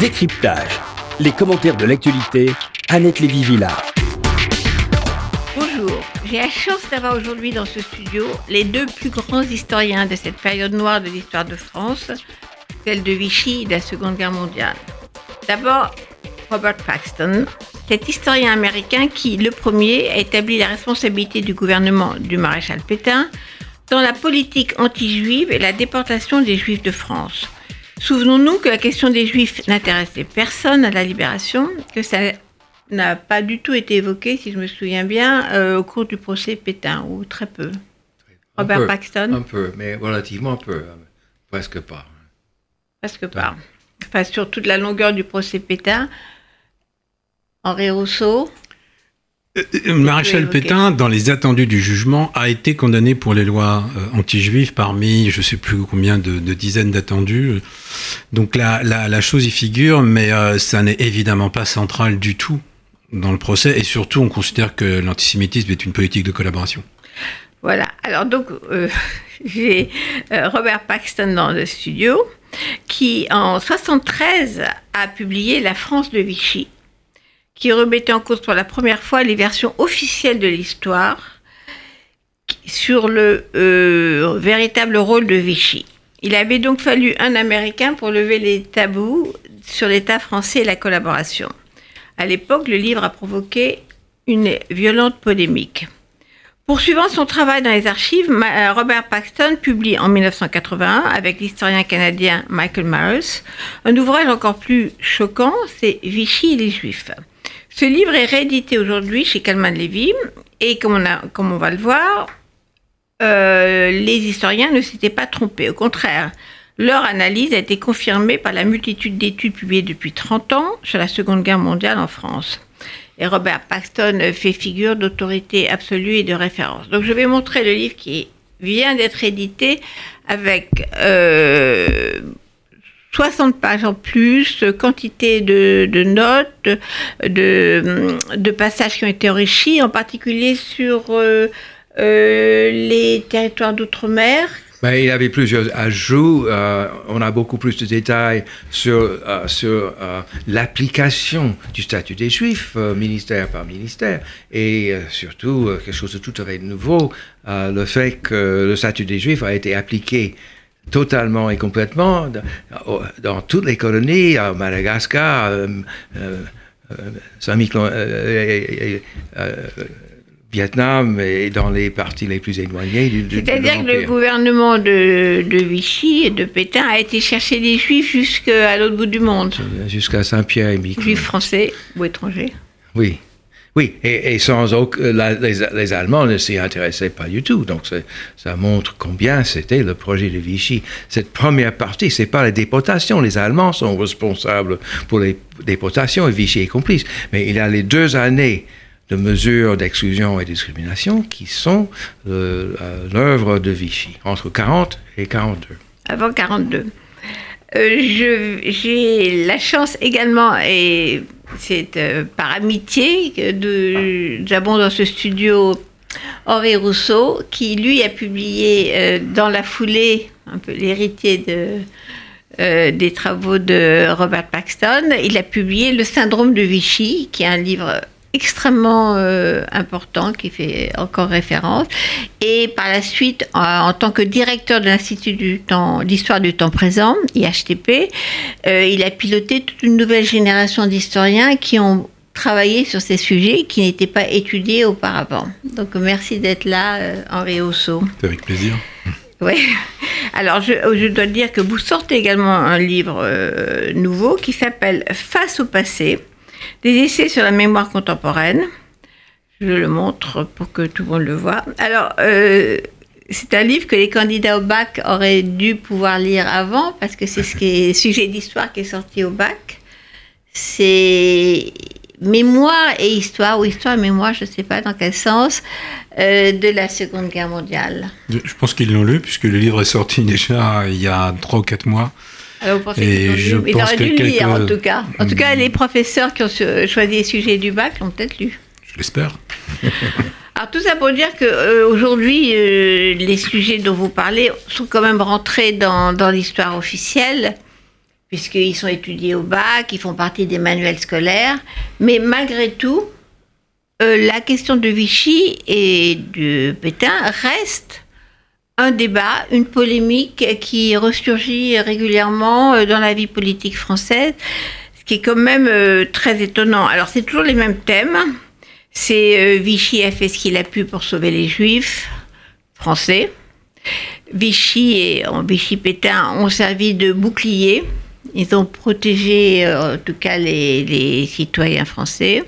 Décryptage. Les commentaires de l'actualité, Annette Lévy-Villard. Bonjour, j'ai la chance d'avoir aujourd'hui dans ce studio les deux plus grands historiens de cette période noire de l'histoire de France, celle de Vichy et de la Seconde Guerre mondiale. D'abord, Robert Paxton, cet historien américain qui, le premier, a établi la responsabilité du gouvernement du maréchal Pétain dans la politique anti-juive et la déportation des juifs de France. Souvenons-nous que la question des juifs n'intéressait personne à la libération, que ça n'a pas du tout été évoqué, si je me souviens bien, euh, au cours du procès Pétain, ou très peu. Robert Paxton Un peu, mais relativement peu, euh, presque pas. Presque pas. Enfin, sur toute la longueur du procès Pétain, Henri Rousseau, euh, euh, Maréchal Pétain, dans les attendus du jugement, a été condamné pour les lois euh, anti-juives parmi je ne sais plus combien de, dizaines d'attendus. Donc la, la, chose y figure, mais ça n'est évidemment pas central du tout dans le procès. Et surtout, on considère que l'antisémitisme est une politique de collaboration. Voilà. Alors donc, j'ai Robert Paxton dans le studio, qui en 73 a publié La France de Vichy qui remettait en cause pour la première fois les versions officielles de l'histoire sur le euh, véritable rôle de Vichy. Il avait donc fallu un Américain pour lever les tabous sur l'État français et la collaboration. À l'époque, le livre a provoqué une violente polémique. Poursuivant son travail dans les archives, euh, Robert Paxton publie en 1981, avec l'historien canadien Michael Myers, un ouvrage encore plus choquant, c'est Vichy et les Juifs. Ce livre est réédité aujourd'hui chez Calman Levy et comme on, a, comme on va le voir, euh, les historiens ne s'étaient pas trompés. Au contraire, leur analyse a été confirmée par la multitude d'études publiées depuis 30 ans sur la Seconde Guerre mondiale en France. Et Robert Paxton fait figure d'autorité absolue et de référence. Donc je vais montrer le livre qui vient d'être édité avec euh, 60 pages en plus, quantité de, notes, de, passages qui ont été enrichis, en particulier sur euh, euh, les territoires d'outre-mer. Ben, il y avait plusieurs ajouts. Euh, on a beaucoup plus de détails sur l'application du statut des Juifs, ministère par ministère, et surtout quelque chose de tout à fait nouveau, le fait que le statut des Juifs a été appliqué totalement et complètement dans, toutes les colonies, à Madagascar, euh, euh, euh, Vietnam et dans les parties les plus éloignées du, C'est-à-dire que le gouvernement de, de, Vichy et de Pétain a été chercher les Juifs jusqu'à l'autre bout du monde. Jusqu'à Saint-Pierre et Miquelon. Juifs français ou étrangers. Oui. Oui, et, sans aucun, euh, les, Allemands ne s'y intéressaient pas du tout. Donc ça montre combien c'était le projet de Vichy. Cette première partie, c'est pas la déportation. Les Allemands sont responsables pour les déportations et Vichy est complice. Mais il y a les deux années de mesures d'exclusion et discrimination qui sont euh, l'œuvre de Vichy, entre 40 et 42. Avant 42. Euh, j'ai la chance également, et c'est euh, par amitié, que nous dans ce studio Henri Rousseau, qui lui a publié euh, dans la foulée, un peu l'héritier de, des travaux de Robert Paxton, il a publié Le syndrome de Vichy, qui est un livre extrêmement euh, important qui fait encore référence. Et par la suite, en, tant que directeur de l'Institut du temps, d'histoire du temps présent, IHTP, euh, il a piloté toute une nouvelle génération d'historiens qui ont travaillé sur ces sujets qui n'étaient pas étudiés auparavant. Donc merci d'être là, euh, Henri Osso. Avec plaisir. Oui. Alors, je, je, dois dire que vous sortez également un livre nouveau qui s'appelle Face au passé, des essais sur la mémoire contemporaine. Je le montre pour que tout le monde le voit. Alors, euh, c'est un livre que les candidats au bac auraient dû pouvoir lire avant, parce que c'est ce sujet d'histoire qui est sorti au bac. C'est mémoire et histoire, ou histoire et mémoire, je ne sais pas dans quel sens, euh, de la Seconde Guerre mondiale. Je pense qu'ils l'ont lu, puisque le livre est sorti déjà il y a 3 ou 4 mois. Alors vous pensez et je ils auraient dû le lire en tout cas. En tout cas, les professeurs qui ont choisi les sujets du bac l'ont peut-être lu. Je l'espère. Alors tout ça pour dire qu'aujourd'hui, euh, euh, les sujets dont vous parlez sont quand même rentrés dans, dans l'histoire officielle, puisqu'ils sont étudiés au bac, ils font partie des manuels scolaires. Mais malgré tout, euh, la question de Vichy et de Pétain reste un débat, une polémique qui ressurgit régulièrement euh, dans la vie politique française, ce qui est quand même euh, très étonnant. Alors c'est toujours les mêmes thèmes. C'est Vichy a fait ce qu'il a pu pour sauver les juifs français. Vichy et Vichy Pétain ont servi de bouclier. Ils ont protégé en tout cas les citoyens français.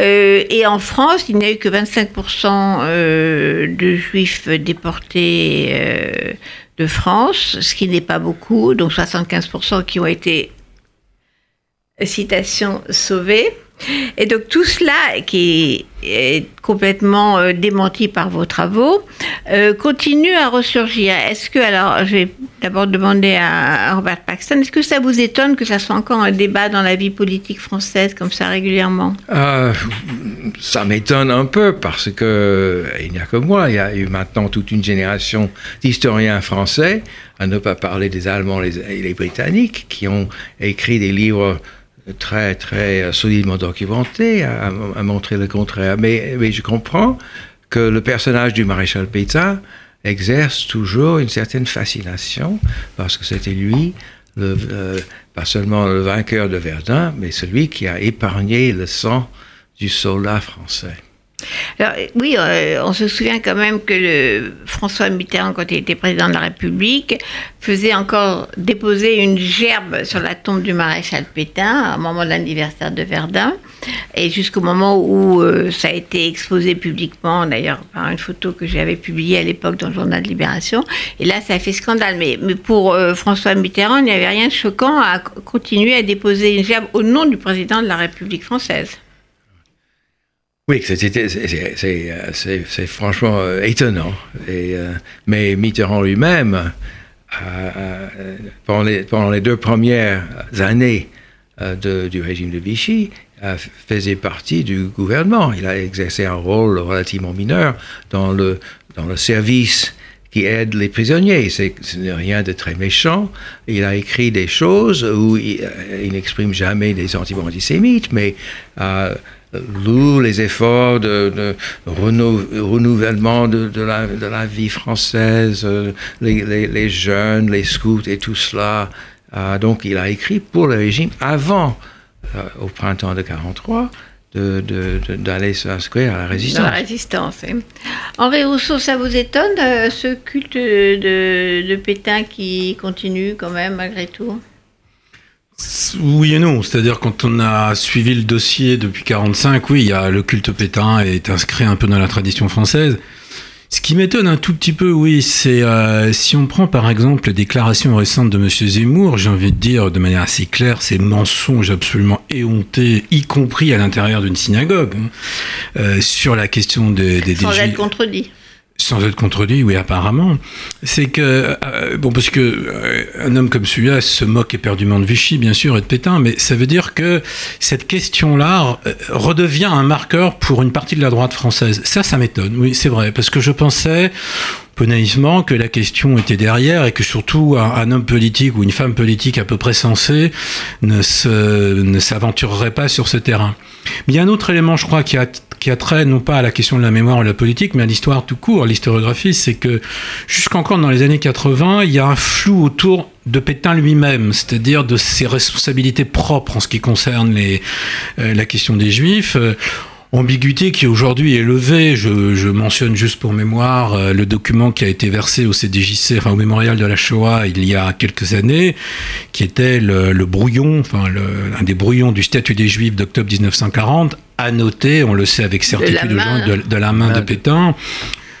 Euh, et en France, il n'y a eu que 25% euh, de juifs déportés euh, de France, ce qui n'est pas beaucoup, donc 75% qui ont été, citation, sauvés. Et donc tout cela, qui est complètement euh, démenti par vos travaux, euh, continue à ressurgir. Est-ce que, alors je vais d'abord demander à Robert Paxton, est-ce que ça vous étonne que ça soit encore un débat dans la vie politique française comme ça régulièrement? Euh, Ça m'étonne un peu parce que il n'y a que moi, il y a eu maintenant toute une génération d'historiens français, à ne pas parler des Allemands et les Britanniques, qui ont écrit des livres très, très euh, solidement documenté, à, montrer le contraire. Mais, mais, je comprends que le personnage du maréchal Pétain exerce toujours une certaine fascination, parce que c'était lui, le, euh, pas seulement le vainqueur de Verdun, mais celui qui a épargné le sang du soldat français. Alors, oui, euh, on se souvient quand même que François Mitterrand, quand il était président de la République, faisait encore déposer une gerbe sur la tombe du maréchal Pétain au moment de l'anniversaire de Verdun. Et jusqu'au moment où euh, ça a été exposé publiquement, d'ailleurs par une photo que j'avais publiée à l'époque dans le journal de Libération. Et là, ça a fait scandale. Mais, pour euh, François Mitterrand, il n'y avait rien de choquant à continuer à déposer une gerbe au nom du président de la République française. Oui, c'est franchement euh, étonnant. Euh, mais Mitterrand lui-même, pendant, les, pendant, les, deux premières années euh, du régime de Vichy, faisait partie du gouvernement. Il a exercé un rôle relativement mineur dans le, dans le service qui aide les prisonniers. C'est, ce n'est rien de très méchant. Il a écrit des choses où il, n'exprime jamais des sentiments antisémites, mais loue les efforts de, renouvellement de, la, vie française, euh, les, jeunes, les scouts et tout cela. Euh, donc il a écrit pour le régime avant, euh, au printemps de 43, d'aller s'inscrire à la résistance. la résistance. Henri Rousseau, ça vous étonne ce culte de Pétain qui continue quand même malgré tout? Oui et non, c'est-à-dire quand on a suivi le dossier depuis 45, oui, il y a le culte pétain est inscrit un peu dans la tradition française. Ce qui m'étonne un tout petit peu, oui, c'est euh, si on prend par exemple les déclarations récentes de M. Zemmour, j'ai envie de dire de manière assez claire, ces mensonges absolument éhontés, y compris à l'intérieur d'une synagogue, hein, euh, sur la question des, des, Sans être contredit sans être contredit, oui, apparemment, c'est que, euh, bon, parce que euh, un homme comme celui-là se moque éperdument de Vichy, bien sûr, et de Pétain, mais ça veut dire que cette question-là euh, redevient un marqueur pour une partie de la droite française. Ça, ça m'étonne, oui, c'est vrai, parce que je pensais, peu naïvement que la question était derrière et que surtout un, homme politique ou une femme politique à peu près sensée ne, ne s'aventurerait pas sur ce terrain. Mais il y a un autre élément, je crois, qui a, qui a trait non pas à la question de la mémoire ou de la politique, mais à l'histoire tout court, l'historiographie, c'est que jusqu'encore dans les années 80, il y a un flou autour de Pétain lui-même, c'est-à-dire de ses responsabilités propres en ce qui concerne euh, la question des Juifs ambiguïté qui aujourd'hui est levée. Je, mentionne juste pour mémoire euh, le document qui a été versé au CDJC, enfin au mémorial de la Shoah, il y a quelques années, qui était le, brouillon, enfin le, un des brouillons du statut des Juifs d'octobre 1940, annoté, on le sait avec certitude de la main de, la main de Pétain,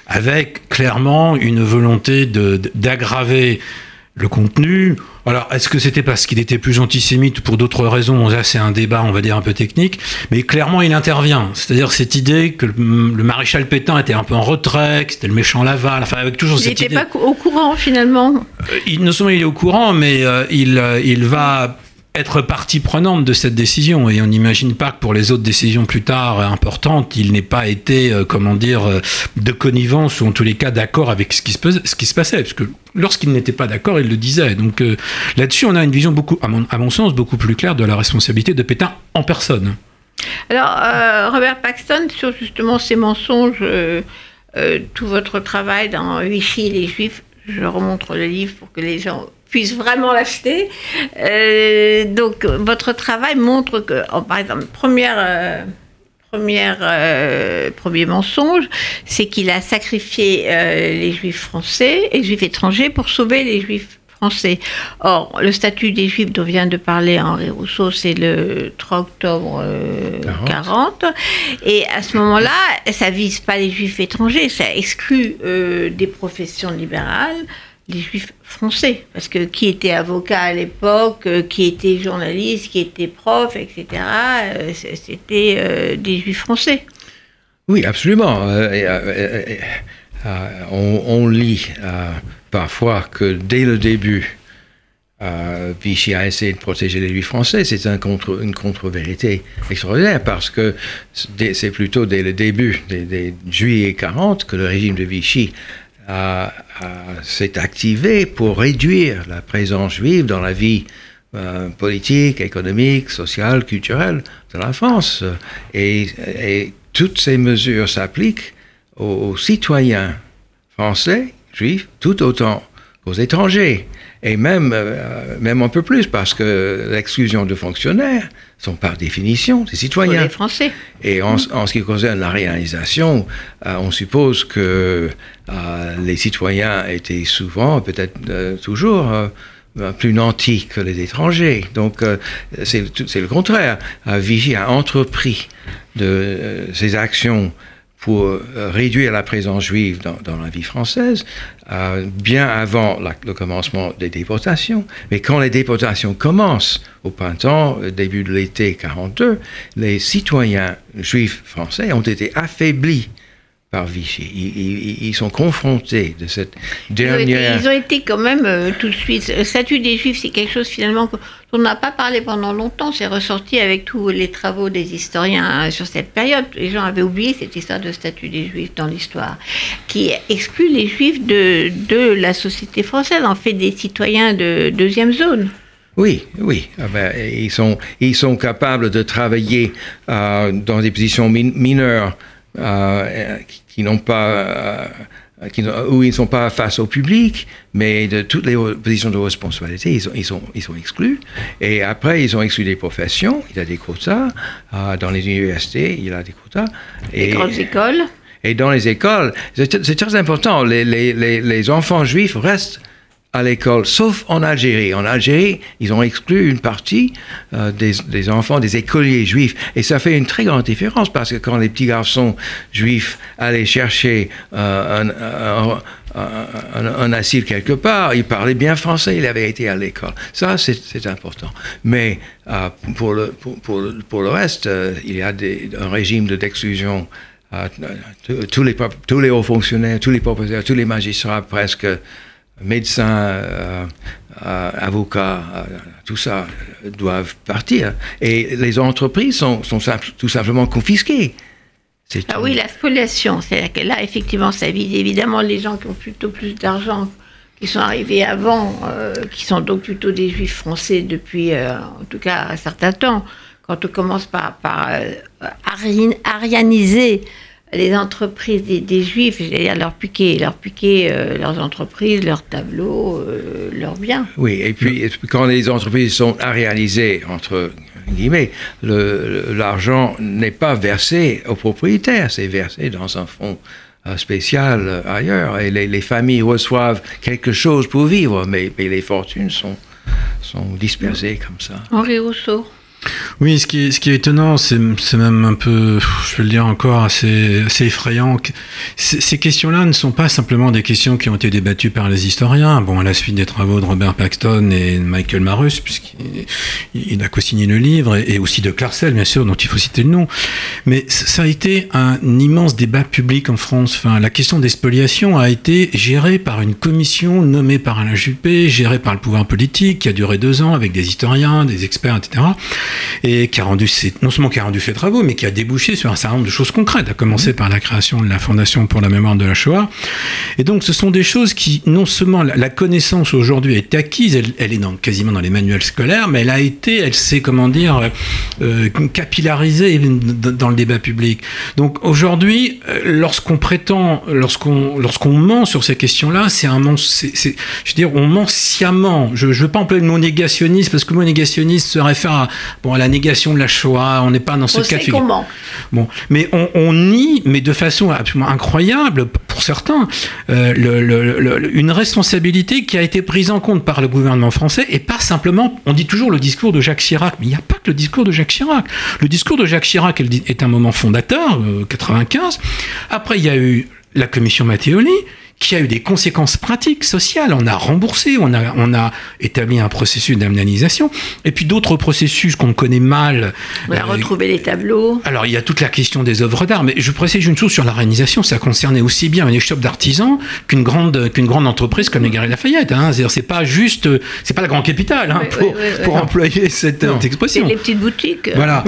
avec clairement une volonté d'aggraver le contenu. Alors, est-ce que c'était parce qu'il était plus antisémite ou pour d'autres raisons? Là, c'est un débat, on va dire, un peu technique. Mais clairement, il intervient. C'est-à-dire cette idée que le, maréchal Pétain était un peu en retrait, que c'était le méchant Laval, enfin, avec toujours cette idée. Il n'était pas au courant, finalement euh, il, Non seulement il est au courant, mais euh, il, euh, il va être partie prenante de cette décision et on n'imagine pas que pour les autres décisions plus tard importantes, il n'ait pas été, euh, comment dire, euh, de connivence ou en tous les cas d'accord avec ce qui se, passait, parce que lorsqu'il n'était pas d'accord, il le disait. Donc euh, là-dessus, on a une vision beaucoup, à mon, à mon, sens, beaucoup plus claire de la responsabilité de Pétain en personne. Alors, Robert Paxton, sur justement ces mensonges, tout votre travail dans Vichy et les Juifs, je remontre le livre pour que les gens puisse vraiment l'acheter. Euh, donc, votre travail montre que, oh, par exemple, première, euh, première, euh, premier mensonge, c'est qu'il a sacrifié les juifs français et les juifs étrangers pour sauver les juifs français. Or, le statut des juifs dont vient de parler Henri Rousseau, c'est le 3 octobre 40. Et à ce moment-là, ça vise pas les juifs étrangers, ça exclut des professions libérales les juifs français, parce que qui était avocat à l'époque, euh, qui était journaliste, qui était prof, etc., euh, c'était euh, des juifs français. Oui, absolument. on, lit parfois que dès le début, Vichy a essayé de protéger les juifs français. C'est une contre-vérité extraordinaire parce que c'est plutôt dès le début des, des juillet 40 que le régime de Vichy s'est activé pour réduire la présence juive dans la vie euh, politique, économique, sociale, culturelle de la France. Et, toutes ces mesures s'appliquent aux, citoyens français, juifs, tout autant qu'aux étrangers. Et même, euh, même un peu plus, parce que l'exclusion de fonctionnaires sont par définition des citoyens. Français. Et en, en, ce qui concerne la réalisation, euh, on suppose que euh, les citoyens étaient souvent, peut-être euh, toujours, plus nantis que les étrangers. Donc c'est le contraire. Vichy a entrepris de ces actions pour euh, réduire la présence juive dans, la vie française, euh, bien avant le commencement des déportations. Mais quand les déportations commencent au printemps, début de l'été 42, les citoyens juifs français ont été affaiblis par Vichy. Ils, sont confrontés de cette dernière... Ils ont été, quand même euh, tout de suite... Le statut des Juifs, c'est quelque chose finalement dont on n'a pas parlé pendant longtemps. C'est ressorti avec tous les travaux des historiens euh, sur cette période. Les gens avaient oublié cette histoire de statut des Juifs dans l'histoire, qui exclut les Juifs de, de la société française, en fait des citoyens de deuxième zone. Oui, oui. Ah ben, ils, sont, ils sont capables de travailler euh, dans des positions mineures euh, qui n'ont pas, euh, qui, où ils ne sont pas face au public, mais de toutes les positions de responsabilité, ils sont, ils sont, ils sont exclus. Et après, ils ont exclu des professions. Il y a des quotas. Euh, dans les universités, il y a des quotas. Et, les grandes écoles. Et dans les écoles, c'est très important. Les, les, les, les enfants juifs restent à l'école, sauf en Algérie. En Algérie, ils ont exclu une partie euh, des, des, enfants des écoliers juifs. Et ça fait une très grande différence parce que quand les petits garçons juifs allaient chercher euh, un, un, un, asile quelque part, ils parlaient bien français, ils avaient été à l'école. Ça, c'est important. Mais euh, pour, le, pour, pour, pour, le reste, euh, il y a des, un régime d'exclusion. tous, les, tous les hauts fonctionnaires, tous les professeurs, tous les magistrats presque médecins, euh, euh, avocats, euh, tout ça doivent partir. Et les entreprises sont, sont tout simplement confisquées. Ah oui, la spoliation. C'est-à-dire que là, effectivement, ça vise évidemment les gens qui ont plutôt plus d'argent, qui sont arrivés avant, qui sont donc plutôt des juifs français depuis, en tout cas, un certain temps. Quand on commence par, par arianiser les entreprises des, juifs, c'est-à-dire leur piquer, leur piquer euh, leurs entreprises, leurs tableaux, euh, leurs biens. Oui, et puis quand les entreprises sont à réaliser, entre guillemets, l'argent n'est pas versé aux propriétaires, c'est versé dans un fonds euh, spécial ailleurs. Et les, familles reçoivent quelque chose pour vivre, mais, mais les fortunes sont, sont dispersées comme ça. Henri Rousseau. Oui, ce qui est, étonnant, c'est même un peu, je vais le dire encore, assez, assez effrayant. Ces questions-là ne sont pas simplement des questions qui ont été débattues par les historiens. Bon, à la suite des travaux de Robert Paxton et Michael Marus, puisqu'il a co-signé le livre, et, aussi de Clarcel, bien sûr, dont il faut citer le nom. Mais ça a été un immense débat public en France. Enfin, la question des spoliations a été gérée par une commission nommée par Alain Juppé, gérée par le pouvoir politique, qui a duré deux ans avec des historiens, des experts, etc. Et qui a rendu, non seulement qui a rendu ses travaux, mais qui a débouché sur un certain nombre de choses concrètes, à commencer mmh. par la création de la Fondation pour la mémoire de la Shoah. Et donc, ce sont des choses qui, non seulement la, connaissance aujourd'hui est acquise, elle, est dans, quasiment dans les manuels scolaires, mais elle a été, elle s'est, comment dire, euh, capillarisée dans le débat public. Donc, aujourd'hui, euh, lorsqu'on prétend, lorsqu'on lorsqu'on ment sur ces questions-là, c'est un mensonge, je veux dire, on ment sciemment. Je ne veux pas employer le mot négationniste, parce que le mot négationniste se réfère à, bon, la négation de la Shoah, on n'est pas dans ce cas de figure. Bon, mais on, nie, mais de façon absolument incroyable pour certains, euh, le, une responsabilité qui a été prise en compte par le gouvernement français et pas simplement, on dit toujours le discours de Jacques Chirac, mais il n'y a pas que le discours de Jacques Chirac. Le discours de Jacques Chirac est un moment fondateur, 95. Euh, Après, il y a eu la commission Matteoli, qui a eu des conséquences pratiques, sociales. On a remboursé, on a, on a établi un processus d'indemnisation, et puis d'autres processus qu'on connaît mal. On a euh, retrouvé les tableaux. Alors, il y a toute la question des œuvres d'art, mais je précise une chose sur la réalisation, ça concernait aussi bien une échoppe d'artisans qu'une grande, qu'une grande entreprise comme les Galeries Lafayette. Hein. C'est pas juste, c'est pas la grande capitale, hein, pour, pour employer cette, expression. C'est les petites boutiques. Voilà.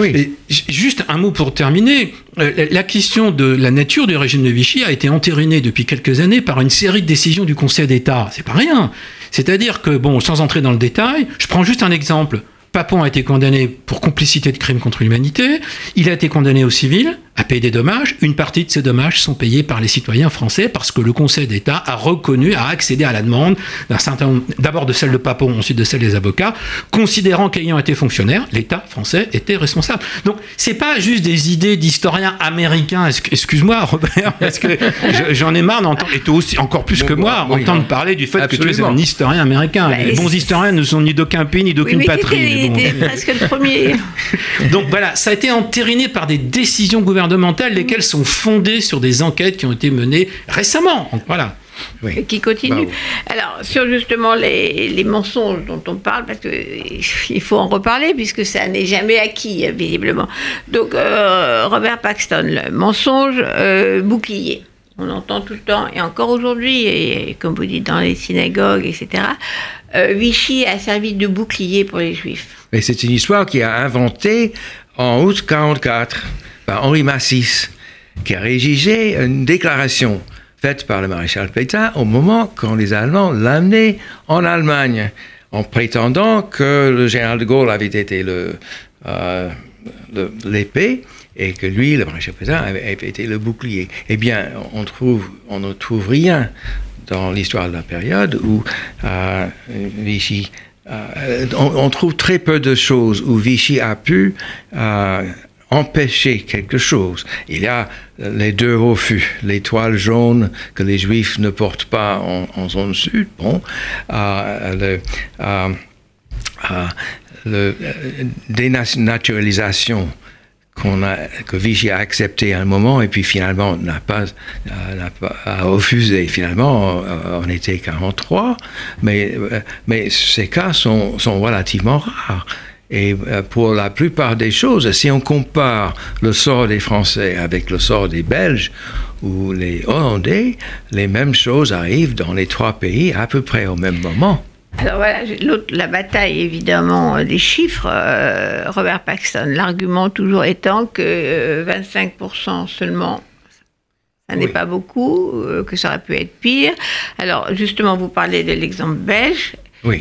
juste un mot pour terminer. Euh, la question de la nature du régime de Vichy a été entérinée depuis quelques années par une série de décisions du Conseil d'État. C'est pas rien. C'est-à-dire que, bon, sans entrer dans le détail, je prends juste un exemple. Papon a été condamné pour complicité de crimes contre l'humanité. Il a été condamné au civil à payer des dommages. Une partie de ces dommages sont payés par les citoyens français parce que le Conseil d'État a reconnu, a accédé à la demande d'un certain nombre, d'abord de celle de Papon, ensuite de celle des avocats, considérant qu'ayant été fonctionnaire, l'État français était responsable. Donc, c'est pas juste des idées d'historiens américains. Excuse-moi, Robert, parce que j'en ai marre d'entendre, et toi aussi, encore plus que moi, entendre parler du fait que tu es un historien américain. Bah, les bons historiens ne sont ni d'aucun pays ni d'aucune patrie. Presque le premier. Donc voilà, ça a été entériné par des décisions gouvernementales lesquelles sont fondées sur des enquêtes qui ont été menées récemment. Voilà. Oui. qui continue. Alors, sur justement les, mensonges dont on parle, parce qu'il faut en reparler, puisque ça n'est jamais acquis, visiblement. Donc, euh, Robert Paxton, le mensonge euh, bouclier. On entend tout le temps, et encore aujourd'hui, et, comme vous dites dans les synagogues, etc., Vichy a servi de bouclier pour les Juifs. Mais c'est une histoire qui a inventé en août 1944 par Henri Massis, qui a rédigé une déclaration faite par le maréchal Pétain au moment quand les Allemands l'amenaient en Allemagne, en prétendant que le général de Gaulle avait été euh, l'épée et que lui, le maréchal Pétain, avait, été le bouclier. Eh bien, on, on ne trouve rien dans l'histoire de la période où euh, Vichy euh, on, trouve très peu de choses où Vichy a pu empêcher quelque chose. Il y a les deux refus, l'étoile jaune que les juifs ne portent pas en, zone sud, bon, euh, euh, euh, le dénaturalisation qu'on a, que Vichy a accepté un moment et puis finalement n'a pas, n'a pas a refusé. Finalement, on était 43, mais, mais ces cas sont, sont relativement rares. Et euh, pour la plupart des choses, si on compare le sort des Français avec le sort des Belges ou les Hollandais, les mêmes choses arrivent dans les trois pays à peu près au même moment. Alors voilà, la bataille évidemment euh, des chiffres, euh, Robert Paxton, l'argument toujours étant que 25% seulement ça n'est pas beaucoup, que ça aurait pu être pire. Alors justement, vous parlez de l'exemple belge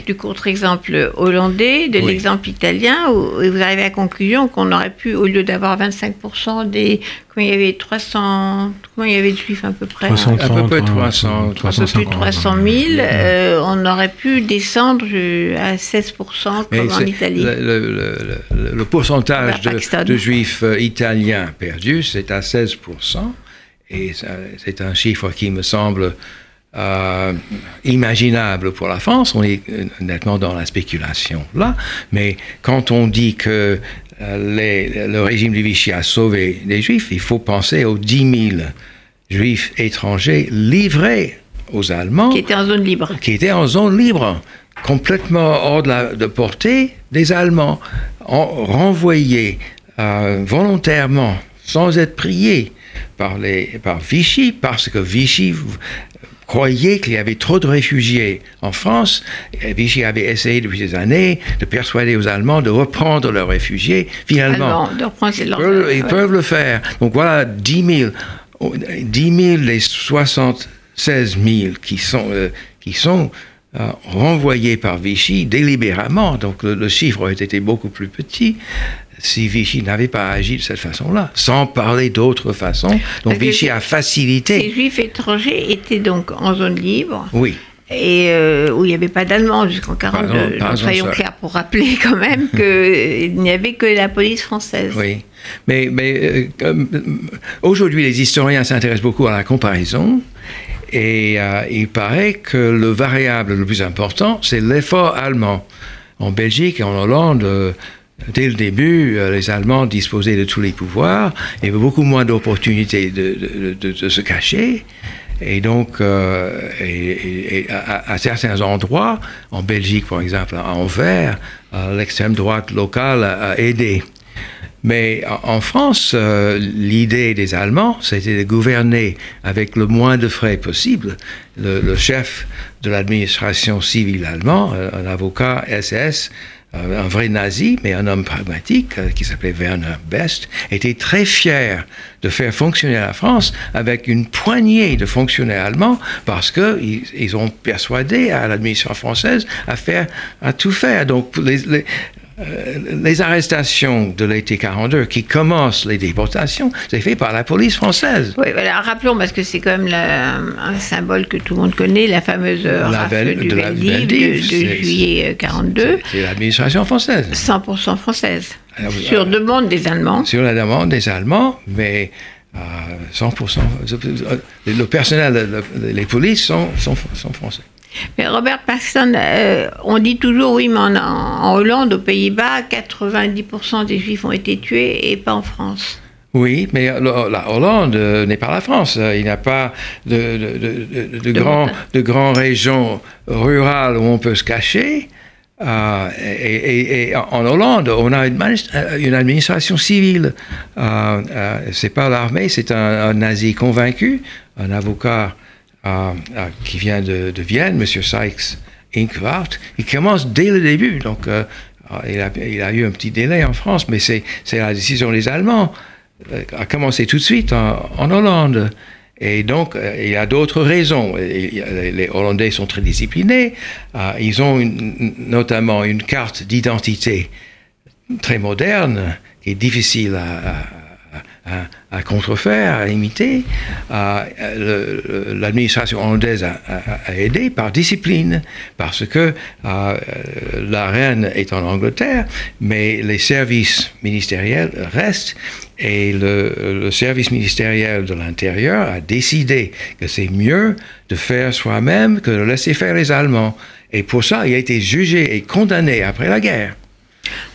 du contre-exemple hollandais, de l'exemple italien, où, vous arrivez à la conclusion qu'on aurait pu, au lieu d'avoir 25% des... Comment il y avait 300... Comment il y avait de juifs à peu près? 330, À peu près 300, 350, 300 000. Euh, on aurait pu descendre à 16% comme en Italie. Le, pourcentage de, de, juifs euh, italiens perdus, c'est à 16%. Et c'est un chiffre qui me semble euh, imaginable pour la France. On est nettement dans la spéculation là. Mais quand on dit que euh, le régime de Vichy a sauvé les Juifs, il faut penser aux 10 000 Juifs étrangers livrés aux Allemands. Qui étaient en zone libre. Qui étaient en zone libre, complètement hors de, la, de portée des Allemands, renvoyés euh, volontairement, sans être priés par, les, par Vichy, parce que Vichy croyait qu'il y avait trop de réfugiés en France. Vichy avait essayé depuis des années de persuader aux Allemands de reprendre leurs réfugiés. Finalement, ils, peuvent, le faire. Donc voilà 10 000, 10 000 les 76 000 qui sont, euh, qui sont euh, renvoyés par Vichy délibérément. Donc le, le, chiffre aurait été beaucoup plus petit si Vichy n'avait pas agi de cette façon-là, sans parler d'autre façon. Donc Vichy a facilité. Ces juifs étrangers étaient donc en zone libre. Oui. Et euh, où il n'y avait pas d'Allemands jusqu'en 42. Donc soyons clairs pour rappeler quand même qu'il n'y avait que la police française. Oui. Mais, mais euh, aujourd'hui, les historiens s'intéressent beaucoup à la comparaison. Et euh, il paraît que le variable le plus important, c'est l'effort allemand. En Belgique et en Hollande, Dès le début, euh, les Allemands disposaient de tous les pouvoirs, il y avait beaucoup moins d'opportunités de, se cacher. Et donc, euh, à, certains endroits, en Belgique par exemple, à Anvers, euh, l'extrême droite locale a, aidé. Mais en France, l'idée des Allemands, c'était de gouverner avec le moins de frais possible. Le, le chef de l'administration civile allemand, un avocat SS, un vrai nazi, mais un homme pragmatique, euh, qui s'appelait Werner Best, était très fier de faire fonctionner la France avec une poignée de fonctionnaires allemands parce qu'ils ils ont persuadé à l'administration française à, faire, à tout faire. Donc, les, euh, les arrestations de l'été 42 qui commencent les déportations, c'est fait par la police française. Oui, voilà, rappelons, parce que c'est quand même un symbole que tout le monde connaît, la fameuse la rafle du de, de, juillet 42. Euh, c'est l'administration française. 100% française. sur euh, demande des Allemands. Sur la demande des Allemands, mais 100%. Le personnel, les polices sont, sont, sont français. Mais Robert Paxton, euh, on dit toujours, oui, mais en, Hollande, aux Pays-Bas, 90% des Juifs ont été tués et pas en France. Oui, mais la Hollande euh, n'est pas la France. Il n'y a pas de, de, de, de grandes régions rurales où on peut se cacher. Euh, et, en Hollande, on a une, administration civile. Euh, c'est pas l'armée, c'est un, un, nazi convaincu, un avocat qui vient de, Vienne, M. Sykes Inkwart, il commence dès le début. Donc, euh, il, a, eu un petit délai en France, mais c'est la décision des Allemands. Euh, a commencé tout de suite en, Hollande. Et donc, euh, il y a d'autres raisons. Les Hollandais sont très disciplinés. ils ont notamment une carte d'identité très moderne qui est difficile à à, contrefaire, à imiter. L'administration hollandaise a, aidé par discipline, parce que la reine est en Angleterre, mais les services ministériels restent. Et le, le service ministériel de l'Intérieur a décidé que c'est mieux de faire soi-même que de laisser faire les Allemands. Et pour ça, il a été jugé et condamné après la guerre.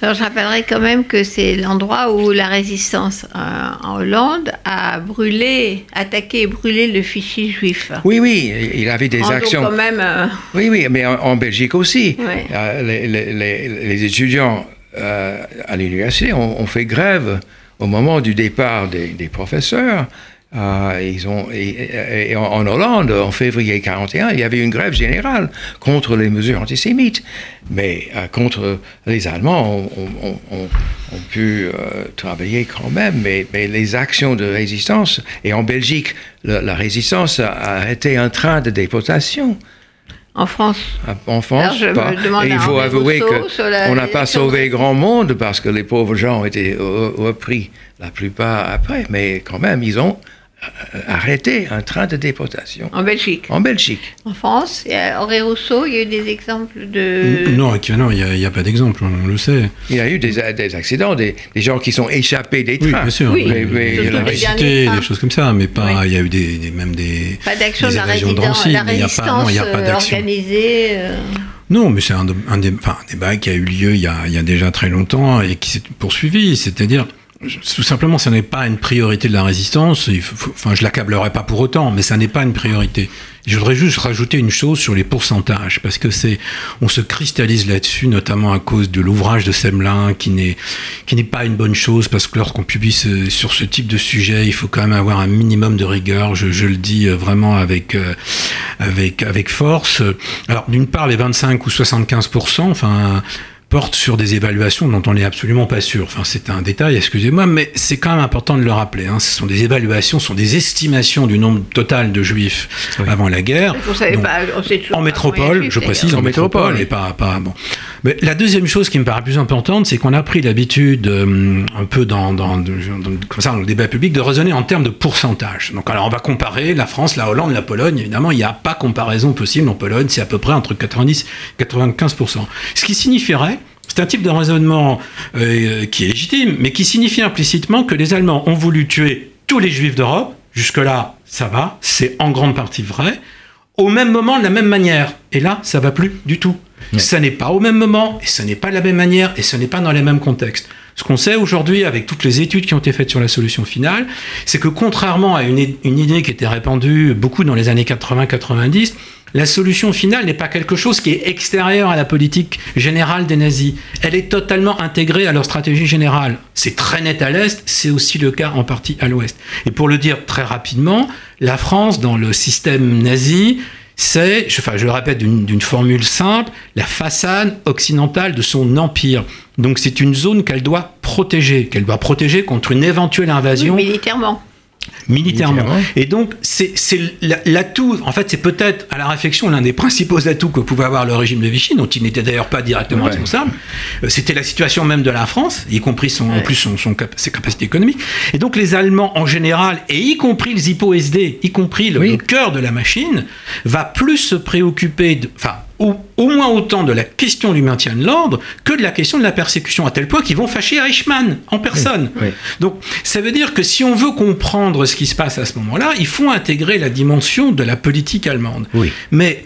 Alors je rappellerai quand même que c'est l'endroit où la résistance euh, en Hollande a brûlé, attaqué et brûlé le fichier juif. Oui, oui, il avait des actions. Quand même, euh, Oui, oui, mais en, Belgique aussi. Euh, les, étudiants à l'université ont, fait grève au moment du départ des professeurs. Euh, ils ont, et, en, Hollande, en février 41, il y avait une grève générale contre les mesures antisémites. Mais euh, contre les Allemands, on, on, pu euh, travailler quand même. Mais, mais, les actions de résistance, et en Belgique, la, résistance a, été un train de déportation. En France ah, En France, il faut avouer qu'on n'a pas sauvé grand monde parce que les pauvres gens ont été repris la plupart après, mais quand même, ils ont arrêté un train de déportation. En Belgique. En Belgique. En France. Henri Rousseau, il y a eu des exemples de. Non, non, il n'y a, pas d'exemple, on le sait. Il y a eu des, des accidents, des, des, gens qui sont échappés des trains. Oui, bien sûr. Oui, mais, mais, surtout la- les Cité, des choses comme ça, mais pas. Il y a eu des, des- même des. Pas d'action de la, de mais il y a pas- non, résistance il y a pas euh, d'action. organisée. euh, Non, mais c'est un, un, dé- enfin, un débat qui a eu lieu il y a, il y a déjà très longtemps et qui s'est poursuivi. C'est-à-dire, tout simplement, ça n'est pas une priorité de la résistance. Enfin, je l'accablerai pas pour autant, mais ça n'est pas une priorité. Je voudrais juste rajouter une chose sur les pourcentages, parce que c'est, on se cristallise là-dessus, notamment à cause de l'ouvrage de Semelin, qui n'est, qui n'est pas une bonne chose, parce que lorsqu'on publie sur ce type de sujet, il faut quand même avoir un minimum de rigueur. Je, je le dis euh, vraiment avec, euh, avec, avec force. Alors, d'une part, les 25 ou 75 enfin, portent sur des évaluations dont on n'est absolument pas sûr. Enfin, c'est un détail, excusez-moi, mais c'est quand même important de le rappeler. Hein. Ce sont des évaluations, ce sont des estimations du nombre total de juifs avant la guerre. on savait Donc, pas, en métropole, je précise, en En métropole, métropole. et pas, pas bon. Mais la deuxième chose qui me paraît plus importante, c'est qu'on a pris l'habitude, euh, un peu dans, dans, dans- comme ça, dans le débat public, de raisonner en termes de pourcentage. Donc, alors, on va comparer la France, la Hollande, la Pologne. Évidemment, il n'y a pas comparaison possible. En Pologne, c'est à peu près entre 90 et 95 Ce qui signifierait c'est un type de raisonnement euh, qui est légitime, mais qui signifie implicitement que les Allemands ont voulu tuer tous les juifs d'Europe. Jusque-là, ça va, c'est en grande partie vrai. Au même moment, de la même manière. Et là, ça va plus du tout. Ça n'est pas au même moment, et ce n'est pas de la même manière, et ce n'est pas dans les mêmes contextes. Ce qu'on sait aujourd'hui, avec toutes les études qui ont été faites sur la solution finale, c'est que contrairement à une, une idée qui était répandue beaucoup dans les années 80-90, la solution finale n'est pas quelque chose qui est extérieur à la politique générale des nazis. Elle est totalement intégrée à leur stratégie générale. C'est très net à l'Est, c'est aussi le cas en partie à l'Ouest. Et pour le dire très rapidement, la France, dans le système nazi, c'est, je- enfin, je le répète d'une formule simple, la façade occidentale de son empire. Donc c'est une zone qu'elle doit protéger, qu'elle doit protéger contre une éventuelle invasion militairement. Militairement. Et donc, c'est c'est la- l'atout, en fait, c'est peut-être à la réflexion l'un des principaux atouts que pouvait avoir le régime de Vichy, dont il n'était d'ailleurs pas directement Ouais. responsable. Euh, C'était la situation même de la France, y compris son, en plus son, son cap- ses capacités économiques. Et donc, les Allemands en général, et y compris le Zippo SD, y compris le, Oui. le cœur de la machine, va plus se préoccuper, de, enfin, au, au moins autant de la question du maintien de l'ordre que de la question de la persécution, à tel point qu'ils vont fâcher Eichmann en personne. oui. Donc, ça veut dire que si on veut comprendre ce qui se passe à ce moment-là, il faut intégrer la dimension de la politique allemande. Oui. Mais,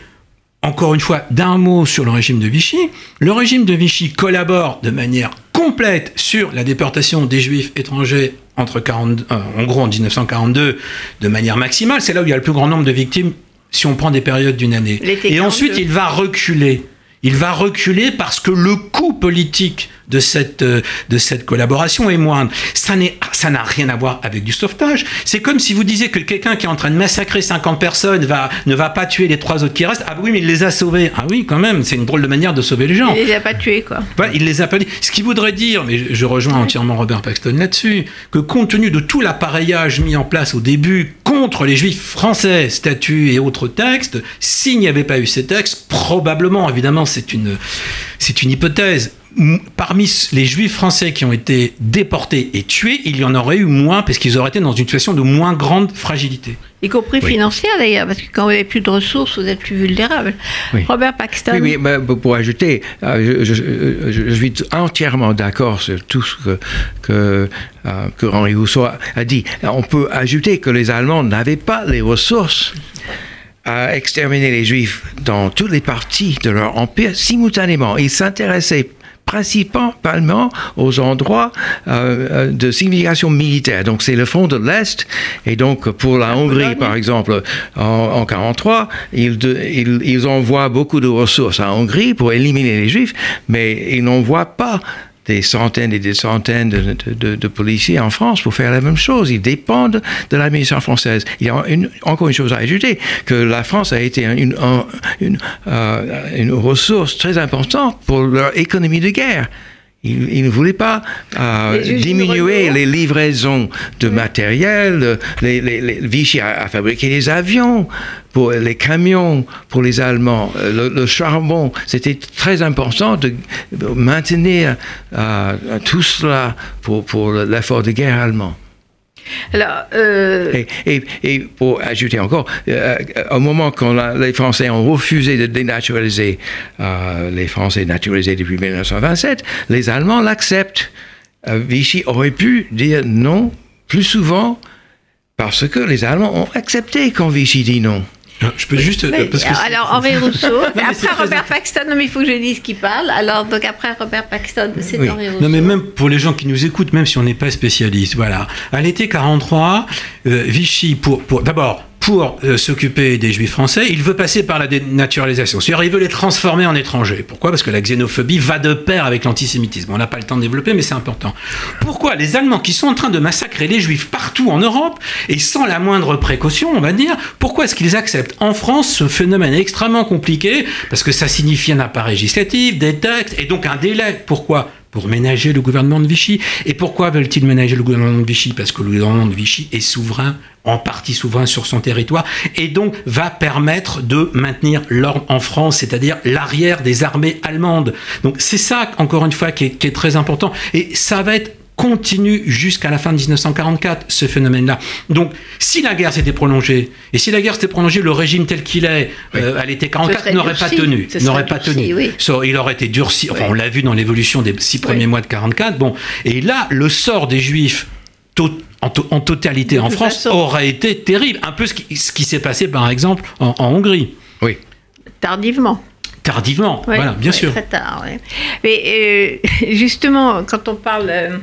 encore une fois, d'un mot sur le régime de Vichy, le régime de Vichy collabore de manière complète sur la déportation des juifs étrangers entre 40, euh, en gros en 1942 de manière maximale. C'est là où il y a le plus grand nombre de victimes si on prend des périodes d'une année. Et 42. ensuite, il va reculer. Il va reculer parce que le coût politique de cette, euh, de cette collaboration est moindre. Ça n'est- ça n'a rien à voir avec du sauvetage. C'est comme si vous disiez que quelqu'un qui est en train de massacrer 50 personnes va, ne va pas tuer les trois autres qui restent. Ah oui, mais il les a sauvés. Ah oui, quand même, c'est une drôle de manière de sauver les gens. Il les a pas tués, quoi. Voilà, il les a pas. Ce qui voudrait dire, mais je- je rejoins entièrement Robert Paxton là-dessus, que compte tenu de tout l'appareillage mis en place au début contre les juifs français, statuts et autres textes, s'il n'y avait pas eu ces textes, probablement, évidemment, c'est une, c'est une hypothèse. Parmi les juifs français qui ont été déportés et tués, il y en aurait eu moins parce qu'ils auraient été dans une situation de moins grande fragilité. Y compris financière, d'ailleurs, parce que quand vous n'avez plus de ressources, vous êtes plus vulnérable. Oui. Robert Paxton. Oui, mais pour ajouter, euh, je, je- je- je suis entièrement d'accord sur tout ce que, que, euh, que Henri Rousseau a, a dit. On peut ajouter que les Allemands n'avaient pas les ressources à exterminer les Juifs dans toutes les parties de leur empire simultanément. Ils s'intéressaient principalement aux endroits euh, euh, de signification militaire. Donc c'est le front de l'Est, et donc pour la Hongrie, par exemple, en, en 43, ils, de- ils, ils envoient beaucoup de ressources à Hongrie pour éliminer les Juifs, mais ils n'envoient pas des centaines et des centaines de, policiers en France pour faire la même chose. Ils dépendent de l'administration française. Il y a encore une chose à ajouter, que la France a été euh, une ressource très importante pour leur économie de guerre. Ils ne voulaient pas euh, Les diminuer les livraisons de matériel. euh, Les, les- les- Vichy a, a fabriqué des avions, pour les camions pour les Allemands, euh, le, le charbon. C'était très important de de maintenir euh, tout cela pour, pour l'effort de guerre allemand. Euh, Et, pour ajouter encore, euh, au moment quand les Français ont refusé de dénaturaliser euh, les Français naturalisés depuis 1927, les Allemands l'acceptent. Vichy aurait pu dire non plus souvent parce que les Allemands ont accepté quand Vichy dit non. Alors, Je peux juste. mais- parce que alors Henri Rousseau, après Robert Paxton, non mais il faut que je dise qui parle. Alors donc après Robert Paxton, c'est Oui. Henri Rousseau. Non, mais même pour les gens qui nous écoutent, même si on n'est pas spécialiste, voilà. À l'été 43, euh, Vichy, pour, pour d'abord, pour euh, s'occuper des juifs français, il veut passer par la dénaturalisation. C'est-à-dire, il veut les transformer en étrangers. Pourquoi? Parce que la xénophobie va de pair avec l'antisémitisme. On n'a pas le temps de développer, mais c'est important. Pourquoi? Les Allemands qui sont en train de massacrer les juifs partout en Europe, et sans la moindre précaution, on va dire, pourquoi est-ce qu'ils acceptent? En France ce phénomène extrêmement compliqué Parce que ça signifie un appareil législatif, des textes, et donc un délai. Pourquoi? Pour ménager le gouvernement de Vichy. Et pourquoi veulent-ils ménager le gouvernement de Vichy? Parce que le gouvernement de Vichy est souverain, en partie souverain sur son territoire, et donc va permettre de maintenir l'ordre en France, c'est-à-dire l'arrière des armées allemandes. Donc c'est ça, encore une fois, qui est, très important. Et ça va être continu jusqu'à la fin de 1944, ce phénomène-là. Donc, si la guerre s'était prolongée, et si la guerre s'était prolongée, le régime tel qu'il est, euh, à l'été Ce 44, serait n'aurait pas tenu. Ce N'aurait pas durci, tenu. oui. Il aurait été durci. Enfin, Oui. on l'a vu dans l'évolution des six premiers Oui. mois de 44. Bon, et là, le sort des Juifs en, to- en totalité en France façon. aurait été terrible. Un peu ce qui, ce qui s'est passé, par exemple, en, en Hongrie. Oui. Tardivement. Tardivement, voilà, bien sûr. Très tard. Mais euh, justement, quand on parle euh,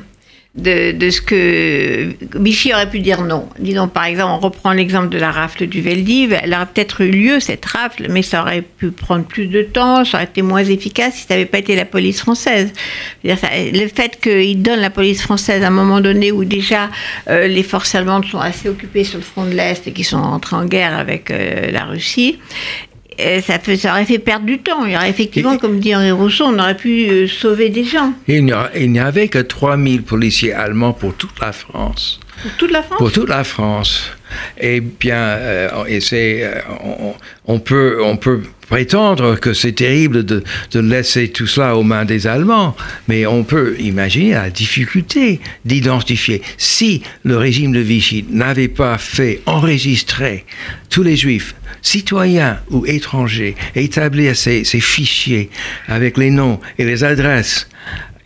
de, ce que Vichy aurait pu dire non, disons par exemple, on reprend l'exemple de la rafle du Veldiv, elle aurait peut-être eu lieu cette rafle, mais ça aurait pu prendre plus de temps, ça aurait été moins efficace si ça n'avait pas été la police française. Le fait qu'il donne la police française à un moment donné où déjà euh, les forces allemandes sont assez occupées sur le front de l'Est et qui sont entrées en guerre avec euh, la Russie, ça, fait, ça aurait fait perdre du temps. Il y aurait effectivement, Et- comme dit Henri Rousseau, on aurait pu euh, sauver des gens. Il n'y avait que 3000 policiers allemands pour toute la France. Pour toute la France. Pour toute la France. Eh bien, euh, et c'est, euh, on, on peut, on peut prétendre que c'est terrible de, de laisser tout cela aux mains des Allemands, mais on peut imaginer la difficulté d'identifier. Si le régime de Vichy n'avait pas fait enregistrer tous les Juifs, citoyens ou étrangers, établir ces, ces fichiers avec les noms et les adresses,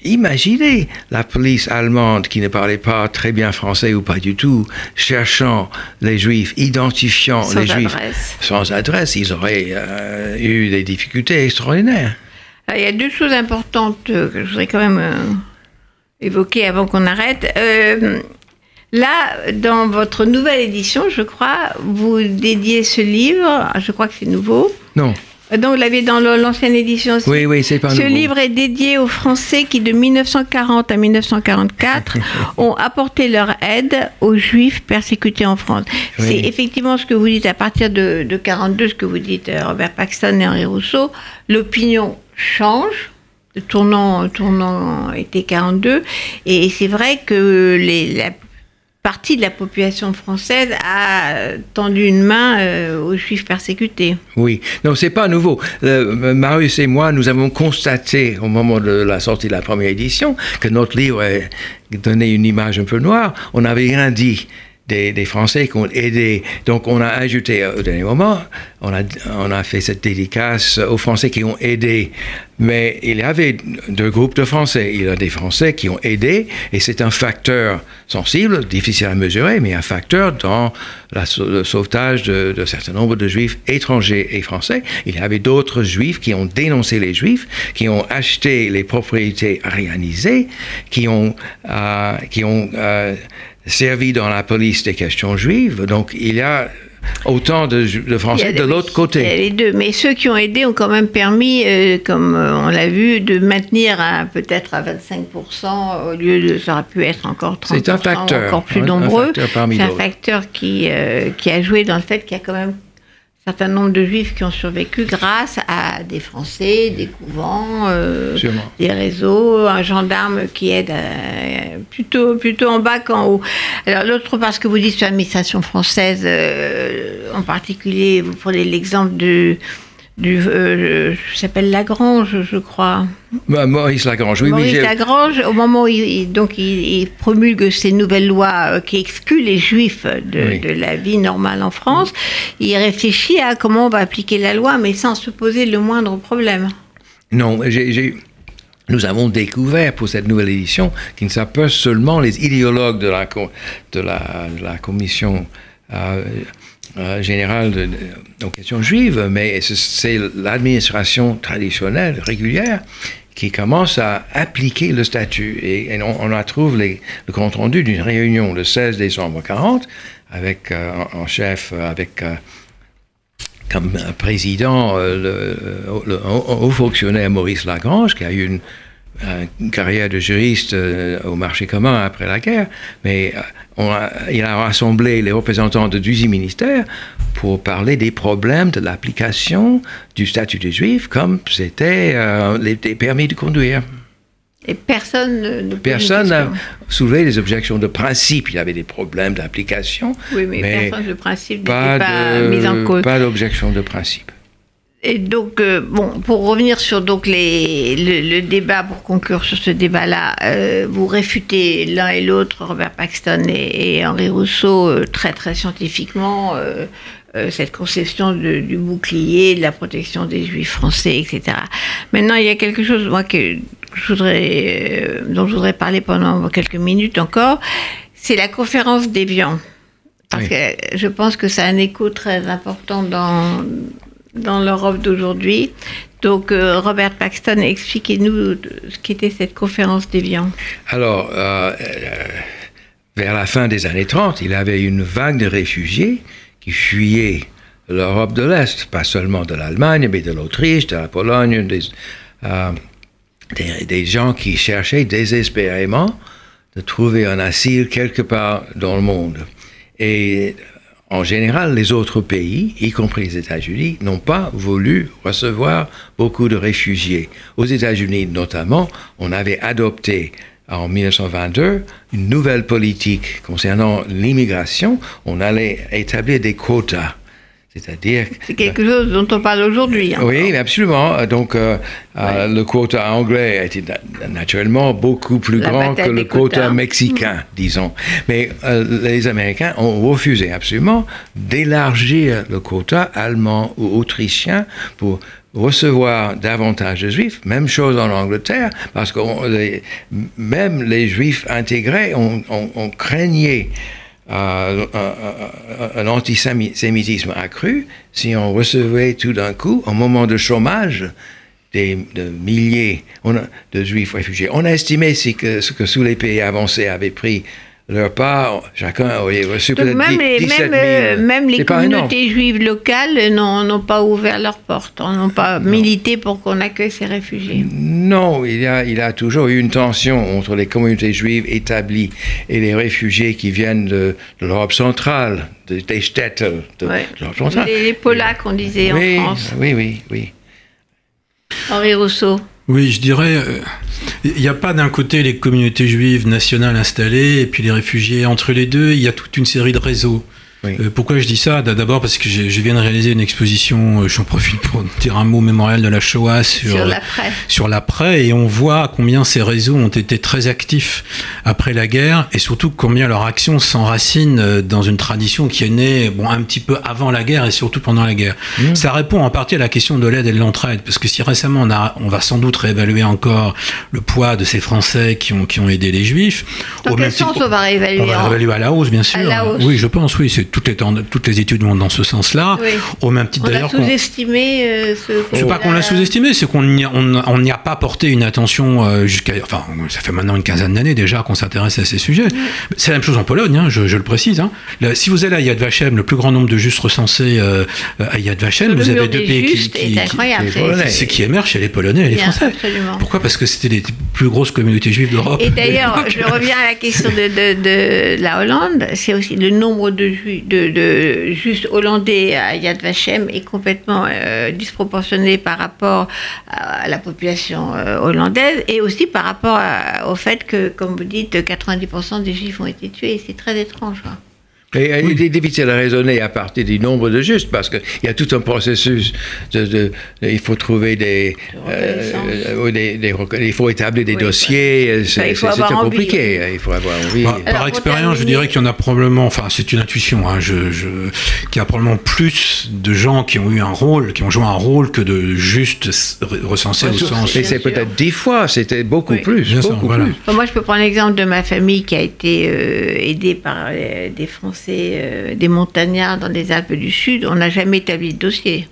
Imaginez la police allemande qui ne parlait pas très bien français ou pas du tout, cherchant les juifs, identifiant Sans les juifs adresse. sans adresse, ils auraient euh, eu des difficultés extraordinaires. Alors, il y a deux choses importantes euh, que je voudrais quand même euh, évoquer avant qu'on arrête. Euh, là, dans votre nouvelle édition, je crois, vous dédiez ce livre, je crois que c'est nouveau. Non, Donc, vous l'aviez dans l'ancienne édition aussi. oui, oui, c'est pas Ce nouveau. livre est dédié aux Français qui, de 1940 à 1944, ont apporté leur aide aux Juifs persécutés en France. Oui. C'est effectivement ce que vous dites à partir de, de 42, ce que vous dites euh, Robert Paxton et Henri Rousseau. L'opinion change. Le tournant, tournant était 42. Et c'est vrai que les, la partie de la population française a tendu une main euh, aux Juifs persécutés. Oui, non, c'est pas nouveau. Euh, Marius et moi, nous avons constaté au moment de la sortie de la première édition que notre livre donnait une image un peu noire. On n'avait rien dit des, Français qui ont aidé. Donc, on a ajouté euh, au dernier moment, on a, on a fait cette dédicace aux Français qui ont aidé. Mais il y avait deux groupes de Français. Il y a des Français qui ont aidé, et c'est un facteur sensible, difficile à mesurer, mais un facteur dans le sauvetage de, de certain nombre de Juifs étrangers et français. Il y avait d'autres Juifs qui ont dénoncé les Juifs, qui ont acheté les propriétés arianisées, qui ont, euh, qui ont euh, servi dans la police des questions juives. Donc il y a autant de, Français de l'autre il y a côté. les deux, mais ceux qui ont aidé ont quand même permis, euh, comme euh, on l'a vu, de maintenir peut-être à 25% au lieu de ça aurait pu être encore 30%, C'est un facteur, encore plus un- un nombreux. C'est un facteur qui euh, qui a joué dans le fait qu'il y a quand même certain nombre de juifs qui ont survécu grâce à des Français, des couvents, euh, des réseaux, un gendarme qui aide euh, plutôt, plutôt en bas qu'en haut. Alors l'autre, parce que vous dites sur l'administration française, euh, en particulier, vous prenez l'exemple de, du, euh, s'appelle Lagrange, je crois, Bah, Maurice Lagrange, oui. Maurice Lagrange, au moment où il, donc il, promulgue ces nouvelles lois qui excluent les juifs de, de, la vie normale en France, il réfléchit à comment on va appliquer la loi, mais sans se poser le moindre problème. Non, j'ai nous avons découvert pour cette nouvelle édition qu'il ne sont pas seulement les idéologues de la, de la, la commission euh, euh, générale de, de, questions juives, mais c'est l'administration traditionnelle, régulière, qui commence à appliquer le statut. Et, on, on, a trouvé le compte rendu d'une réunion le 16 décembre 40 avec euh, en chef, avec comme président euh, le, haut fonctionnaire Maurice Lagrange, qui a eu une, une carrière de juriste euh, au marché commun après la guerre, mais euh, on a, il a rassemblé les représentants de 18 ministères pour parler des problèmes de l'application du statut des juifs, comme c'était euh, les, les permis de conduire. Et personne ne Personne n'a soulevé des objections de principe. Il y avait des problèmes d'application. Oui, mais, mais personne de principe n'était pas, pas mis en cause. Pas d'objection de principe. Et donc, euh, bon, pour revenir sur donc les, le, le, débat, pour conclure sur ce débat-là, euh, vous réfutez l'un et l'autre, Robert Paxton et, et, Henri Rousseau, euh, très très scientifiquement, cette conception de, du bouclier, de la protection des juifs français, etc. Maintenant, il y a quelque chose, moi, que je voudrais, dont je voudrais parler pendant quelques minutes encore, c'est la conférence d'Evian. Parce oui. que je pense que ça a un écho très important dans dans l'Europe d'aujourd'hui. Donc, euh, Robert Paxton, expliquez-nous ce qu'était cette conférence d'Evian. Alors, euh, vers la fin des années 30, il y avait une vague de réfugiés qui fuyaient l'Europe de l'Est, pas seulement de l'Allemagne, mais de l'Autriche, de la Pologne, euh, des, gens qui cherchaient désespérément de trouver un asile quelque part dans le monde. Et en général, les autres pays, y compris les États-Unis, n'ont pas voulu recevoir beaucoup de réfugiés. Aux États-Unis notamment, on avait adopté en 1922 une nouvelle politique concernant l'immigration. On allait établir des quotas. C'est-à-dire. C'est quelque chose dont on parle aujourd'hui. Oui, absolument. Donc, euh, ouais. euh, le quota anglais était naturellement beaucoup plus La grand que le quota mexicain, mmh. disons. Mais euh, les Américains ont refusé absolument d'élargir le quota allemand ou autrichien pour recevoir davantage de juifs. Même chose en Angleterre, parce que les, même les juifs intégrés, on, on, on craignait euh, un, un, antisémitisme accru si on recevait tout d'un coup, au moment de chômage, des de milliers de juifs réfugiés. On a estimé si que, que sous les pays avancés avaient pris leur part, chacun aurait reçu peut-être même, 17 000. Même, euh, même les communautés juives locales n'ont pas ouvert leurs portes, n'ont pas non. milité pour qu'on accueille ces réfugiés. Non, il y, a, il y a toujours eu une tension entre les communautés juives établies et les réfugiés qui viennent de, de l'Europe centrale, de, des Städte de, ouais. de l'Europe centrale. Les, les Polacs, on disait oui, en France. Oui, oui, oui. Henri Rousseau. Oui, je dirais, il euh, n'y a pas d'un côté les communautés juives nationales installées et puis les réfugiés. Entre les deux, il y a toute une série de réseaux. Oui. Euh, pourquoi je dis ça? D'abord parce que je, je, viens de réaliser une exposition, euh, j'en profite pour dire un mot mémorial de la Shoah sur, sur l'après. Et on voit combien ces réseaux ont été très actifs après la guerre et surtout combien leur action s'enracine dans une tradition qui est née bon, un petit peu avant la guerre et surtout pendant la guerre. Mmh. Ça répond en partie à la question de l'aide et de l'entraide parce que si récemment on, a, on va sans doute réévaluer encore le poids de ces Français qui ont, qui ont aidé les Juifs. Dans quel sens on va réévaluer On va réévaluer à la hausse, bien sûr. La hausse. Oui, je pense, oui. C'est toutes les, toutes les études vont dans ce sens-là. Oui. Au même titre d'ailleurs. On a sous-estimé euh, ce. C'est pas qu'on l'a sous-estimé, c'est qu'on n'y a, on, a, pas porté une attention euh, jusqu'à. Enfin, ça fait maintenant une quinzaine d'années déjà qu'on s'intéresse à ces sujets. Oui. C'est la même chose en Pologne, hein, je, je, le précise. Hein. Là, si vous allez à Yad Vashem, le plus grand nombre de justes recensés euh, à Yad Vashem, vous avez deux pays qui, qui, qui, qui, émergent chez les Polonais et les Français. Absolument. Pourquoi? Parce que c'était les plus grosses communautés juives d'Europe. Et d'ailleurs, je reviens à la question de, de, de la Hollande, c'est aussi le nombre de, juifs, de, de juste hollandais à Yad Vashem est complètement euh, disproportionné par rapport à la population euh, hollandaise et aussi par rapport au fait que, comme vous dites, 90% des juifs ont été tués. C'est très étrange. Quoi. Et il est difficile à raisonner à partir du nombre de justes parce qu'il y a tout un processus de, de- il faut trouver des, euh, des- des reco- il faut établir des Oui, dossiers, c'est envie, compliqué, il faut avoir envie. Bah, Alors, par expérience, je dirais qu'il y en a probablement, enfin c'est une intuition, hein, je, je, qu'il y a probablement plus de gens qui ont eu un rôle, qui ont joué un rôle que de juste s- re- recensés au sens. Et c'est peut-être dix fois, c'était beaucoup Oui. plus, Bien sûr, beaucoup voilà. plus. Bon, moi, je peux prendre l'exemple de ma famille qui a été euh, aidée par euh, des Français, euh, des montagnards dans les Alpes du Sud. On n'a jamais établi de dossier.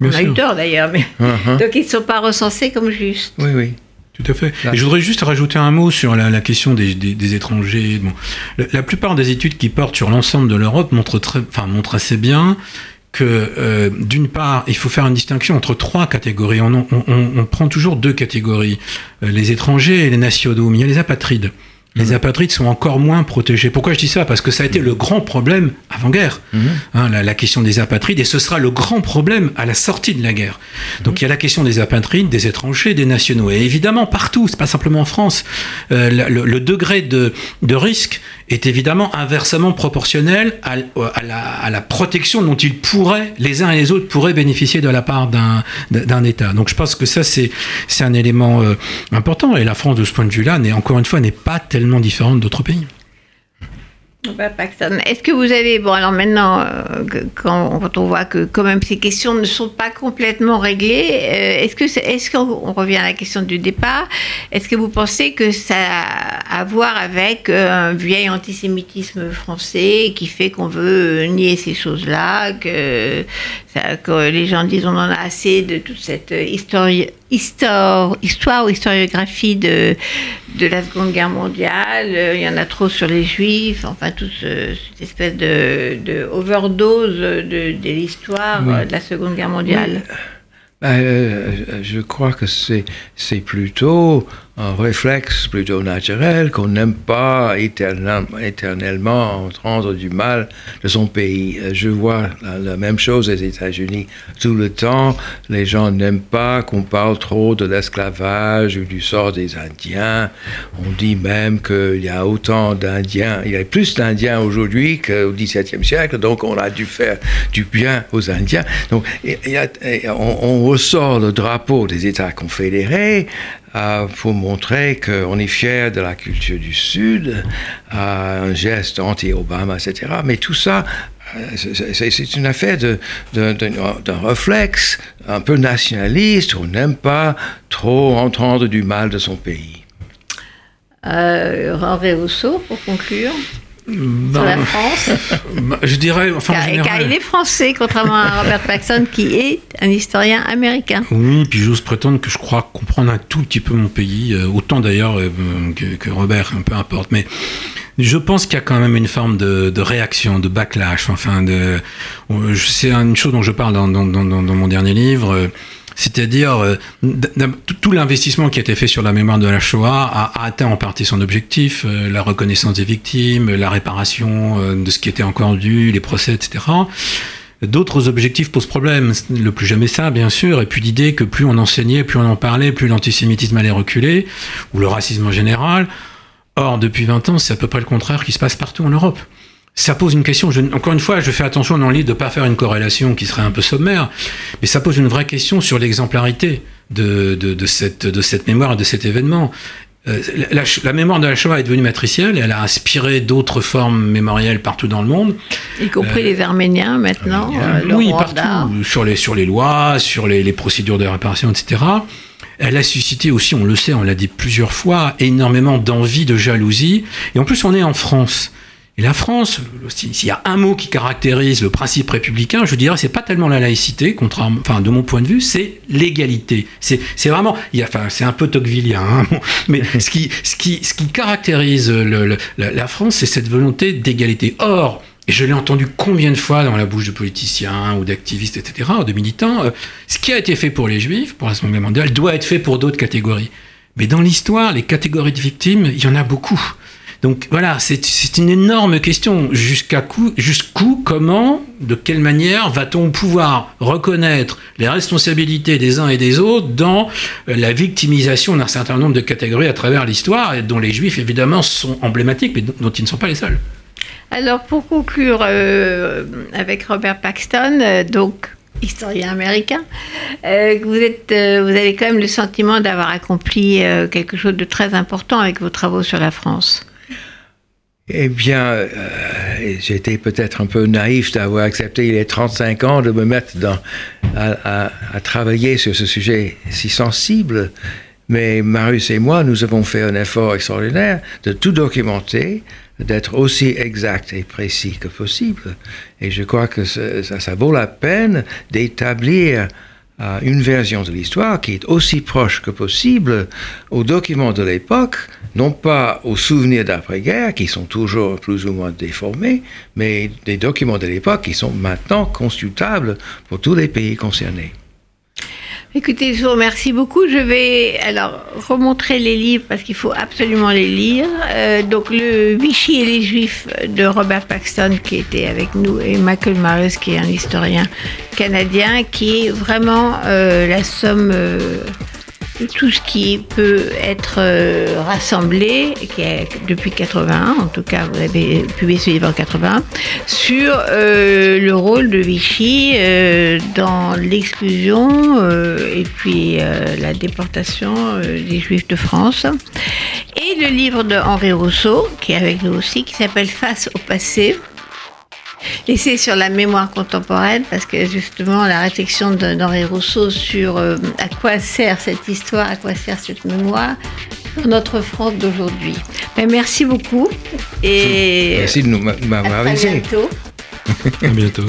Bien on a eu tort d'ailleurs, mais Uh-huh. donc ils ne sont pas recensés comme justes. Oui, oui. Tout à fait. Et je voudrais juste rajouter un mot sur la, la question des, des- des étrangers. Bon, la, la plupart des études qui portent sur l'ensemble de l'Europe montrent, très, enfin, montrent assez bien que, euh, d'une part, il faut faire une distinction entre trois catégories. On, on- on- on prend toujours deux catégories, euh, les étrangers et les nationaux. Mais il y a les apatrides. Les apatrides sont encore moins protégés. Pourquoi je dis ça? Parce que ça a été le grand problème avant-guerre, hein, la, la question des apatrides, et ce sera le grand problème à la sortie de la guerre. Donc il y a la question des apatrides, des étrangers, des nationaux. Et évidemment, partout, c'est pas simplement en France, euh, le, le degré de, de risque est évidemment inversement proportionnel à, à la, protection dont ils pourraient, les uns et les autres, pourraient bénéficier de la part d'un État. Donc je pense que ça, c'est un élément euh, important. Et la France, de ce point de vue-là, encore une fois, n'est pas tellement différente d'autres pays. Est-ce que vous avez, bon alors maintenant, euh, quand, on voit que quand même ces questions ne sont pas complètement réglées, euh, est-ce est-ce qu'on on revient à la question du départ Est-ce que vous pensez que ça a à voir avec euh, un vieil antisémitisme français qui fait qu'on veut nier ces choses-là, que, que les gens disent on en a assez de toute cette histori- histoire, histoire ou historiographie de, de la Seconde Guerre mondiale, euh, il y en a trop sur les Juifs, enfin toute ce- cette espèce de, de overdose de, de l'histoire Oui. euh, de la Seconde Guerre mondiale. Euh, je crois que c'est plutôt un réflexe plutôt naturel qu'on n'aime pas éternel- éternellement entendre du mal de son pays. Euh, Je vois la, même chose aux États-Unis tout le temps. Les gens n'aiment pas qu'on parle trop de l'esclavage ou du sort des Indiens. On dit même qu'il y a autant d'Indiens, il y a plus d'Indiens aujourd'hui qu'au XVIIe siècle, donc on a dû faire du bien aux Indiens. Donc on, on ressort le drapeau des États confédérés euh, pour montrer qu'on est fier de la culture du Sud, euh, un geste anti-Obama, etc. Mais tout ça, euh, c'est- une affaire d'un réflexe un peu nationaliste. On n'aime pas trop entendre du mal de son pays. Euh, Henri Rousseau, pour conclure, Sur la France. bah, je dirais, enfin, en car, général- car il est français, contrairement à Robert Paxson, qui est un historien américain. Oui, puis j'ose prétendre que je crois comprendre un tout petit peu mon pays, euh, autant d'ailleurs euh, que, que Robert, peu importe. Mais je pense qu'il y a quand même une forme de, de réaction, de backlash. Enfin, de, c'est une chose dont je parle dans, dans, dans, dans mon dernier livre. C'est-à-dire, euh, tout, l'investissement qui a été fait sur la mémoire de la Shoah a, a atteint en partie son objectif, euh, la reconnaissance des victimes, la réparation euh, de ce qui était encore dû, les procès, etc. D'autres objectifs posent problème. Le plus jamais ça, bien sûr. Et puis l'idée que plus on enseignait, plus on en parlait, plus l'antisémitisme allait reculer, ou le racisme en général. Or, depuis 20 ans, c'est à peu près le contraire qui se passe partout en Europe. Ça pose une question. Je, encore une fois, je fais attention dans le livre de ne pas faire une corrélation qui serait un peu sommaire, mais ça pose une vraie question sur l'exemplarité de, de, de, cette, de cette mémoire et de cet événement. Euh, la, la- mémoire de la Shoah est devenue matricielle, elle a inspiré d'autres formes mémorielles partout dans le monde. Y compris les Arméniens maintenant, le Euh, oui, Rwanda. partout, sur les, sur les lois, sur les, les procédures de réparation, etc. Elle a suscité aussi, on le sait, on l'a dit plusieurs fois, énormément d'envie, de jalousie. Et en plus, on est en France. Et la France, s'il y a un mot qui caractérise le principe républicain, je dirais, c'est pas tellement la laïcité, contrairement, enfin, de mon point de vue, c'est l'égalité. C'est, c'est vraiment, il y a, enfin, c'est un peu tocquevillien, hein, bon, mais ce qui, ce qui, ce qui caractérise le- le- la, la France, c'est cette volonté d'égalité. Or, et je l'ai entendu combien de fois dans la bouche de politiciens ou d'activistes, etc., ou de militants, euh, ce qui a été fait pour les juifs, pour la Seconde Guerre mondiale, doit être fait pour d'autres catégories. Mais dans l'histoire, les catégories de victimes, il y en a beaucoup. Donc voilà, c'est une énorme question. Jusqu'à jusqu'où, comment, de quelle manière va-t-on pouvoir reconnaître les responsabilités des uns et des autres dans euh, la victimisation d'un certain nombre de catégories à travers l'histoire, dont les juifs évidemment sont emblématiques, mais dont ils ne sont pas les seuls Alors pour conclure euh, avec Robert Paxton, euh, donc historien américain, vous, avez quand même le sentiment d'avoir accompli quelque chose de très important avec vos travaux sur la France. Eh bien, euh, j'étais peut-être un peu naïf d'avoir accepté il y a 35 ans de me mettre à, travailler sur ce sujet si sensible. Mais Marius et moi, nous avons fait un effort extraordinaire de tout documenter, d'être aussi exact et précis que possible. Et je crois que ça vaut la peine d'établir euh, une version de l'histoire qui est aussi proche que possible aux documents de l'époque, non pas aux souvenirs d'après-guerre qui sont toujours plus ou moins déformés, mais des documents de l'époque qui sont maintenant consultables pour tous les pays concernés. Écoutez, je vous remercie beaucoup. Je vais alors remontrer les livres parce qu'il faut absolument les lire. Euh, donc le Vichy et les Juifs de Robert Paxton qui était avec nous et Michael Marius qui est un historien canadien qui est vraiment euh, la somme euh, tout ce qui peut être euh, rassemblé, qui est depuis 81, en tout cas vous avez publié ce livre en 81, sur euh, le rôle de Vichy euh, dans l'exclusion et puis la déportation des Juifs de France. Et le livre de Henri Rousseau, qui est avec nous aussi, qui s'appelle Face au passé. L'essai sur la mémoire contemporaine, parce que justement la réflexion d'Henri Rousseau sur euh, à quoi sert cette histoire, à quoi sert cette mémoire dans notre France d'aujourd'hui. Ben, merci beaucoup et Merci de nous m'a- à m'avoir avisé. bientôt. À bientôt.